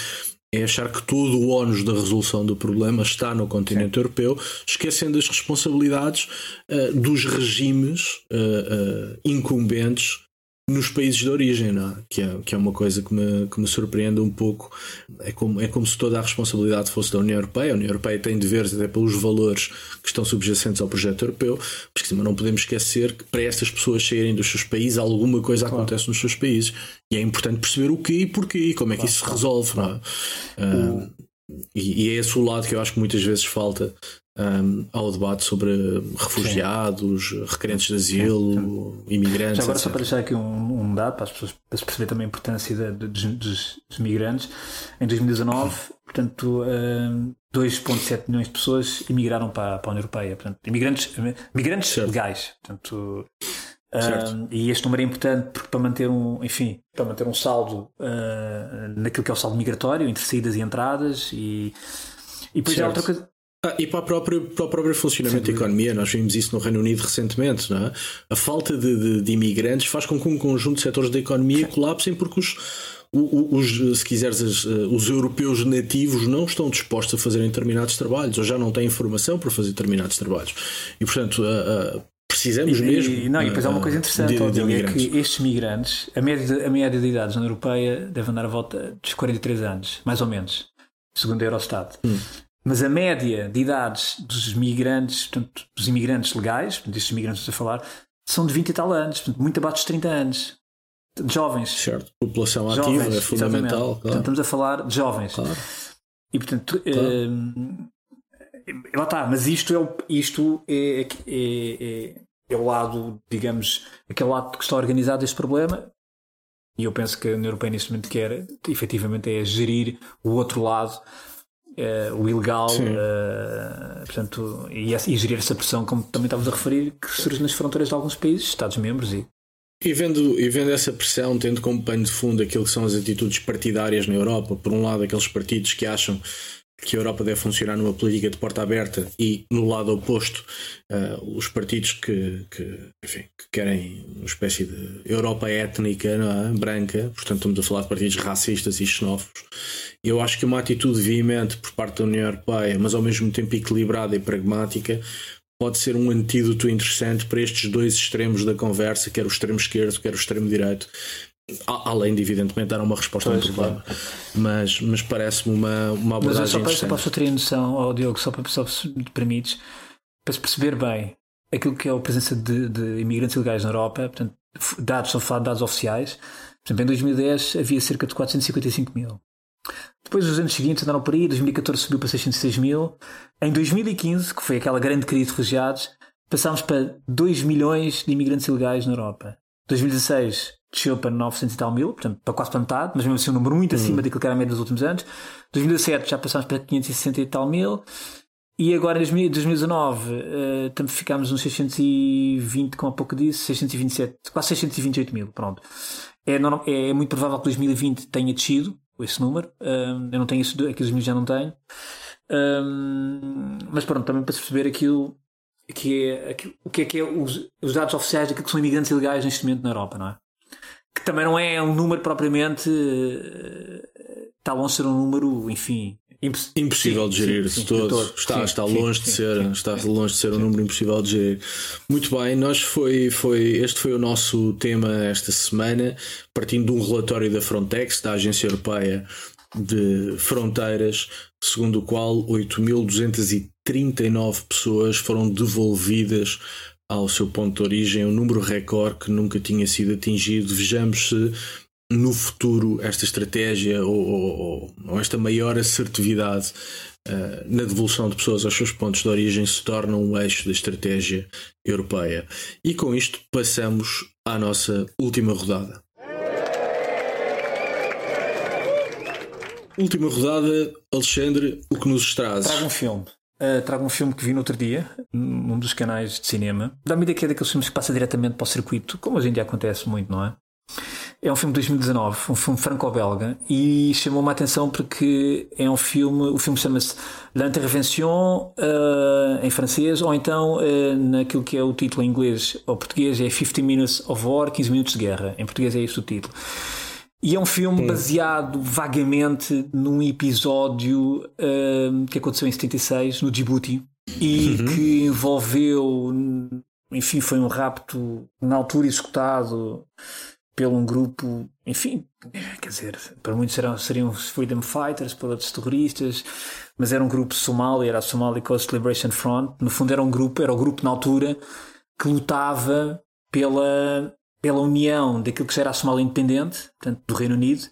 é achar que todo o ónus da resolução do problema está no continente Sim. europeu, esquecendo as responsabilidades uh, dos regimes uh, uh, incumbentes nos países de origem, não é? Que, é, que é uma coisa que me, que me surpreende um pouco. É como, é como se toda a responsabilidade fosse da União Europeia. A União Europeia tem deveres até pelos valores que estão subjacentes ao projeto europeu, mas não podemos esquecer que para estas pessoas saírem dos seus países, alguma coisa claro. acontece nos seus países e é importante perceber o que e porquê e como é que claro, isso se resolve. Não é? Uh, e, e é esse o lado que eu acho que muitas vezes falta um, ao debate sobre refugiados, Sim. requerentes de asilo, Sim. imigrantes. Já agora, etc. só para deixar aqui um, um, dado para as pessoas para se perceber também a importância dos, imigrantes, em 2019, portanto, um, 2,7 milhões de pessoas imigraram para, para a União Europeia. Portanto, imigrantes, imigrantes certo. legais. Portanto, um, e este número é importante porque para manter um, enfim, para manter um saldo uh, naquilo que é o saldo migratório, entre saídas e entradas, e, e depois certo. há outra coisa. Ah, e para, a própria, para o próprio funcionamento da economia, nós vimos isso no Reino Unido recentemente, é? A falta de, de, de imigrantes faz com que um conjunto de setores da economia colapsem porque os, os, se quiseres, os europeus nativos não estão dispostos a fazer determinados trabalhos ou já não têm formação para fazer determinados trabalhos. E, portanto, precisamos e, mesmo. E, não, e depois há uma coisa interessante, de, de é que estes migrantes, a média, a média de idades na Europeia deve andar à volta dos 43 anos, mais ou menos, segundo a Eurostat. Hum. Mas a média de idades dos migrantes, portanto, dos imigrantes legais, destes imigrantes que a falar, são de 20 e tal anos, portanto, muito abaixo dos 30 anos. De jovens. Certo, população ativa jovens, é fundamental. Claro. Portanto, estamos a falar de jovens. Claro. E portanto, claro. eh, lá está, mas isto é, isto é, é, é, é, o lado, digamos, aquele lado que está organizado este problema. E eu penso que a União Europeia neste momento quer, efetivamente, é gerir o outro lado Uh, o ilegal, uh, portanto, e, e gerir essa pressão, como também estávamos a referir, que surge nas fronteiras de alguns países, Estados-membros e. E vendo, e vendo essa pressão, tendo como pano de fundo aquilo que são as atitudes partidárias na Europa, por um lado, aqueles partidos que acham que a Europa deve funcionar numa política de porta aberta e no lado oposto uh, os partidos que, que, enfim, que, querem uma espécie de Europa étnica é? branca, portanto estamos a falar de partidos racistas e xenófobos. Eu acho que uma atitude veemente por parte da União Europeia, mas ao mesmo tempo equilibrada e pragmática, pode ser um antídoto interessante para estes dois extremos da conversa, quer o extremo esquerdo, quer o extremo direito, Além de, evidentemente, dar uma resposta pois, ao problema. Claro. Mas, mas parece-me uma, uma abordagem mas só para, só para a ter noção, oh, Diogo, só para só se permites, para se perceber bem aquilo que é a presença de, de imigrantes ilegais na Europa, portanto, dados, só falar de dados oficiais. Por exemplo, em 2010 havia cerca de 455 mil. Depois, os anos seguintes andaram por aí, 2014 subiu para 606 mil. Em 2015, que foi aquela grande crise de refugiados, passámos para 2 milhões de imigrantes ilegais na Europa. 2016 desceu para 900 e tal mil, portanto, para quase para metade, mas mesmo assim um número muito acima daquilo que era a média dos últimos anos. 2017 já passámos para 560 e tal mil. E agora em 2019 uh, ficámos nos 620, como há pouco disse, 627, quase 628 mil. Pronto. É, é, é muito provável que 2020 tenha descido esse número. Uh, eu não tenho isso, aqui 2000 já não tenho. Mas pronto, também para se perceber aquilo que é, aquilo, o que é que é os, os dados oficiais daquilo que são imigrantes ilegais neste momento na Europa, não é? Que também não é um número propriamente. Uh, está longe de ser um número, enfim, impossível de gerir sim, sim, todo. todo. Está, sim, está longe de ser, está longe de ser um número impossível de gerir. Muito bem, nós foi, foi, este foi o nosso tema esta semana, partindo de um relatório da Frontex, da Agência Europeia de Fronteiras, segundo o qual 8.239 pessoas foram devolvidas ao seu ponto de origem, um número recorde que nunca tinha sido atingido. Vejamos se no futuro esta estratégia ou, ou, ou esta maior assertividade uh, na devolução de pessoas aos seus pontos de origem se torna um eixo da estratégia europeia. E com isto passamos à nossa última rodada. Última rodada, Alexandre, o que nos traz? Traga um filme. Uh, trago um filme que vi no outro dia, num dos canais de cinema. Dá-me ideia que é daqueles filmes que passa diretamente para o circuito, como hoje em dia acontece muito, não é? É um filme de 2019, um filme franco-belga, e chamou-me a atenção porque é um filme, o filme chama-se L'Intervention uh, em francês, ou então uh, naquilo que é o título em inglês ou português é 50 Minutes of War, 15 Minutos de Guerra. Em português é este o título. E é um filme baseado vagamente num episódio uh, que aconteceu em 76 no Djibouti e uhum. que envolveu, enfim, foi um rapto na altura executado pelo um grupo, enfim, quer dizer, para muitos seriam, seriam freedom fighters, para outros terroristas, mas era um grupo somali, era a Somali Coast Liberation Front. No fundo, era um grupo, era o grupo na altura que lutava pela, pela união daquilo que já era a Somália independente, portanto, do Reino Unido,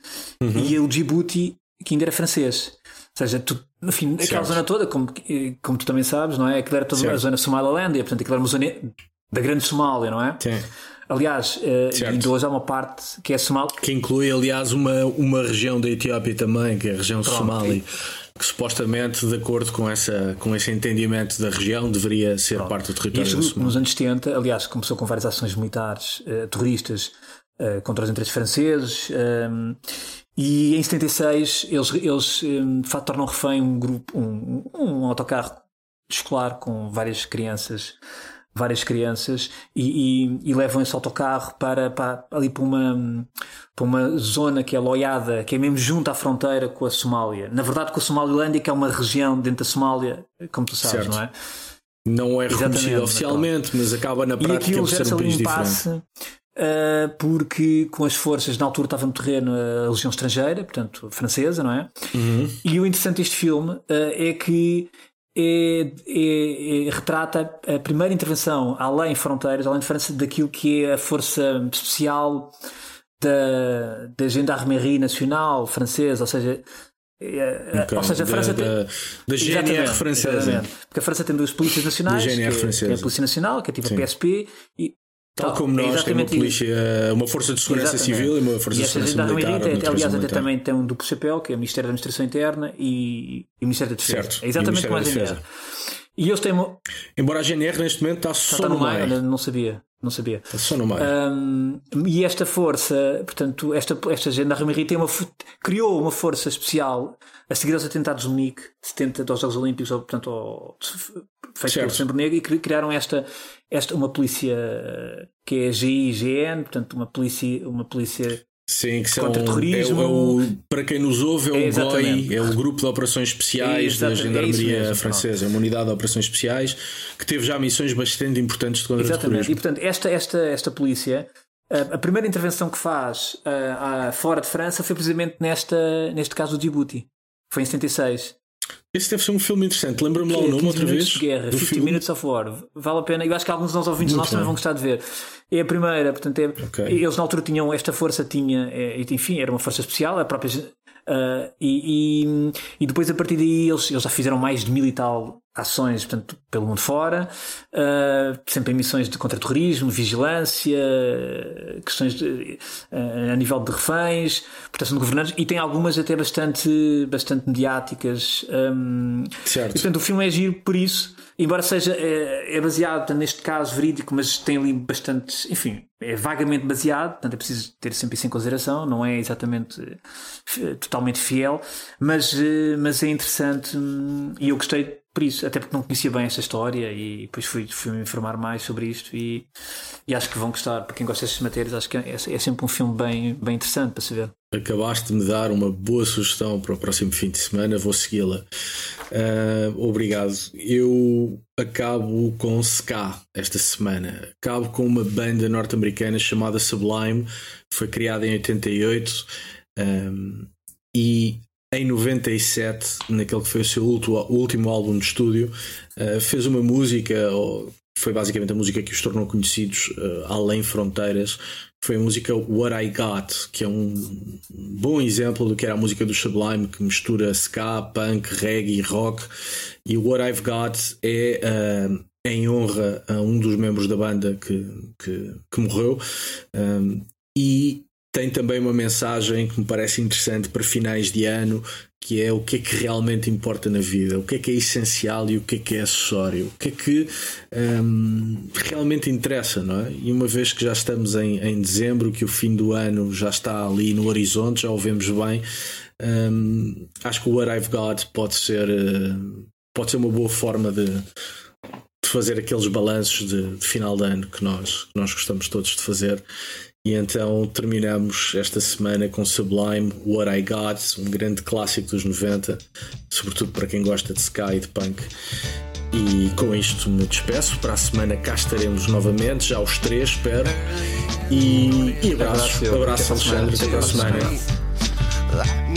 uhum. e o Djibouti, que ainda era francês. Ou seja, tu, no fim, certo. aquela zona toda, como, como tu também sabes, não é? Aquilo era toda certo. a zona Somaliland, e portanto, aquilo era uma zona da grande Somália, não é? Sim. Aliás, uh, ainda hoje há uma parte que é Somal. Que inclui, aliás, uma, uma região da Etiópia também, que é a região Pronto, Somali. Que supostamente, de acordo com, essa, com esse entendimento da região, deveria ser Pronto. parte do território da Somália. Nos anos 70, aliás, começou com várias ações militares uh, terroristas uh, contra os interesses franceses. Ehm, e em 76 eles, eles um, de facto tornam refém um grupo, um, um autocarro escolar com várias crianças várias crianças e, e, e, levam esse autocarro para, para ali para uma, para uma zona que é loiada, que é mesmo junto à fronteira com a Somália. Na verdade, com a Somaliland, que é uma região dentro da Somália, como tu sabes, certo. não é? Não é reconhecido oficialmente, mas acaba na prática por ser um país diferente. Uh, porque com as forças, na altura estava no terreno a legião estrangeira, portanto francesa, não é? Uhum. E o interessante deste filme uh, é que é, é, é, retrata a primeira intervenção além fronteiras, além de França, daquilo que é a força especial da, da Gendarmerie Nacional francesa, ou seja, é, okay. ou seja, a França da, tem. Da, GNR francesa. Porque a França tem duas polícias nacionais, que, é, que, é, a Polícia Nacional, que é tipo Sim. a PSP, e Tal como nós, tem uma polícia, uma força de segurança exatamente. civil e uma força e de segurança militar. Tem, aliás, até também tem um duplo chapéu, que é o Ministério da Administração Interna e, e o Ministério da Defesa. Certo. É exatamente como a. E eles têm. Embora a GNR neste momento está só, está no, no meio. Não sabia. Não sabia. Está só no meio. Um, e esta força, portanto, esta, esta gendarmeria tem uma, criou uma força especial a seguir aos atentados de Munique, 70 dos Jogos Olímpicos, ou, portanto, ao, feito pelo Sempre Negro, e criaram esta, esta, uma polícia que é a GIGN, portanto, uma polícia, uma polícia Sim, que contra são, terrorismo. É, é o, para quem nos ouve, é o é, GOI, é o Grupo de Operações Especiais da Gendarmeria é Francesa, é uma unidade de operações especiais que teve já missões bastante importantes de contra exatamente. E portanto, esta, esta, esta polícia, a, a primeira intervenção que faz uh, fora de França foi precisamente nesta, neste caso do Djibouti. Foi em 76. Esse deve ser um filme interessante. Lembra-me lá o nome outra vez? De guerra, 50 filme? Minutes of War. Vale a pena. Eu acho que alguns dos nossos ouvintes nossos também vão gostar de ver. É a primeira, portanto, é, okay. eles na altura tinham, esta força tinha, é, enfim, era uma força especial, a própria. Uh, e, e, e, depois a partir daí eles, eles já fizeram mais de mil e tal ações portanto, pelo mundo fora, uh, sempre em missões de contra-terrorismo, vigilância, questões de, uh, a nível de reféns, proteção de governantes, e tem algumas até bastante, bastante mediáticas. Um, certo. E, portanto, o filme é giro por isso, embora seja é, é baseado neste caso verídico, mas tem ali bastante, enfim, é vagamente baseado, portanto é preciso ter sempre isso em consideração, não é exatamente totalmente fiel, mas, mas é interessante hum, e eu gostei por isso, até porque não conhecia bem esta história e depois fui, fui me informar mais sobre isto e, e acho que vão gostar. Para quem gosta destas matérias, acho que é, é sempre um filme bem, bem interessante para se ver. Acabaste de me dar uma boa sugestão para o próximo fim de semana, vou segui-la. Uh, obrigado. Eu acabo com Ska esta semana. Acabo com uma banda norte-americana chamada Sublime, foi criada em 88 um, e em 97, naquele que foi o seu último, álbum de estúdio, uh, fez uma música, foi basicamente a música que os tornou conhecidos uh, além fronteiras. Foi a música What I Got, que é um bom exemplo do que era a música do Sublime, que mistura ska, punk, reggae, rock. E What I've Got é uh, em honra a um dos membros da banda que, que, que morreu. E tem também uma mensagem que me parece interessante para finais de ano, que é o que é que realmente importa na vida, o que é que é essencial e o que é que é acessório, o que é que um, realmente interessa, não é? E uma vez que já estamos em, em dezembro, que o fim do ano já está ali no horizonte, já o vemos bem, um, acho que o What I've Got pode ser, uh, pode ser uma boa forma de, de fazer aqueles balanços de, de, final de ano que nós, que nós gostamos todos de fazer e então terminamos esta semana com Sublime, What I Got, um grande clássico dos 90, sobretudo para quem gosta de Sky e de punk. E com isto me despeço. Para a semana cá estaremos novamente, já os três, espero. E, e abraço, abraço, abraço Alexandre, até para a semana.